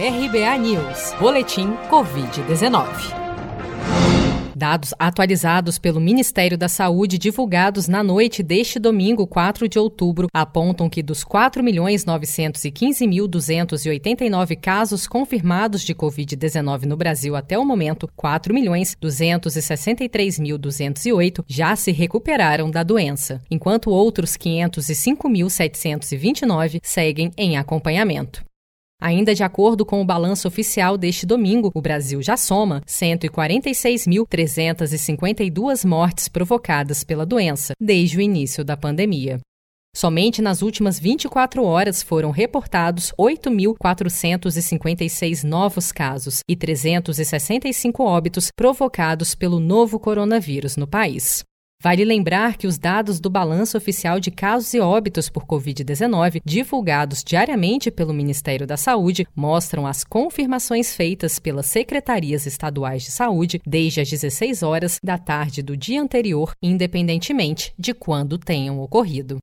RBA News, Boletim Covid-19. Dados atualizados pelo Ministério da Saúde divulgados na noite deste domingo, 4 de outubro, apontam que dos 4.915.289 casos confirmados de Covid-19 no Brasil até o momento, 4.263.208 já se recuperaram da doença, enquanto outros 505.729 seguem em acompanhamento. Ainda de acordo com o balanço oficial deste domingo, o Brasil já soma 146.352 mortes provocadas pela doença desde o início da pandemia. Somente nas últimas 24 horas foram reportados 8.456 novos casos e 365 óbitos provocados pelo novo coronavírus no país. Vale lembrar que os dados do balanço oficial de casos e óbitos por Covid-19, divulgados diariamente pelo Ministério da Saúde, mostram as confirmações feitas pelas secretarias estaduais de saúde desde as 16 horas da tarde do dia anterior, independentemente de quando tenham ocorrido.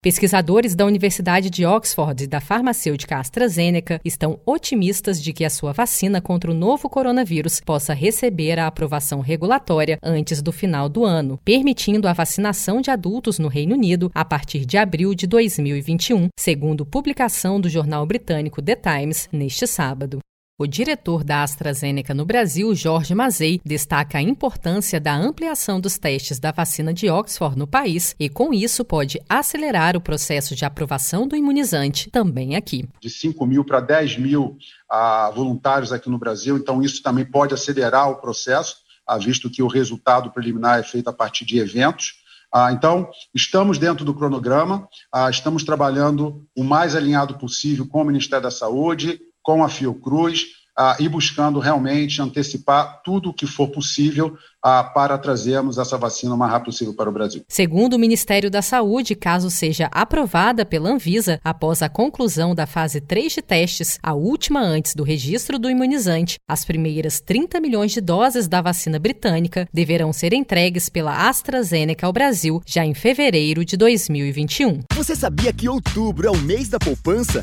Pesquisadores da Universidade de Oxford e da farmacêutica AstraZeneca estão otimistas de que a sua vacina contra o novo coronavírus possa receber a aprovação regulatória antes do final do ano, permitindo a vacinação de adultos no Reino Unido a partir de abril de 2021, segundo publicação do jornal britânico The Times neste sábado. O diretor da AstraZeneca no Brasil, Jorge Mazei, destaca a importância da ampliação dos testes da vacina de Oxford no país e, com isso, pode acelerar o processo de aprovação do imunizante também aqui. De 5 mil para 10 mil ah, voluntários aqui no Brasil, então isso também pode acelerar o processo, ah, visto que o resultado preliminar é feito a partir de eventos. Ah, então, estamos dentro do cronograma, ah, estamos trabalhando o mais alinhado possível com o Ministério da Saúde, com a Fiocruz ah, e buscando realmente antecipar tudo o que for possível ah, para trazermos essa vacina o mais rápido possível para o Brasil. Segundo o Ministério da Saúde, caso seja aprovada pela Anvisa após a conclusão da fase 3 de testes, a última antes do registro do imunizante, as primeiras 30 milhões de doses da vacina britânica deverão ser entregues pela AstraZeneca ao Brasil já em fevereiro de 2021. Você sabia que outubro é o mês da poupança?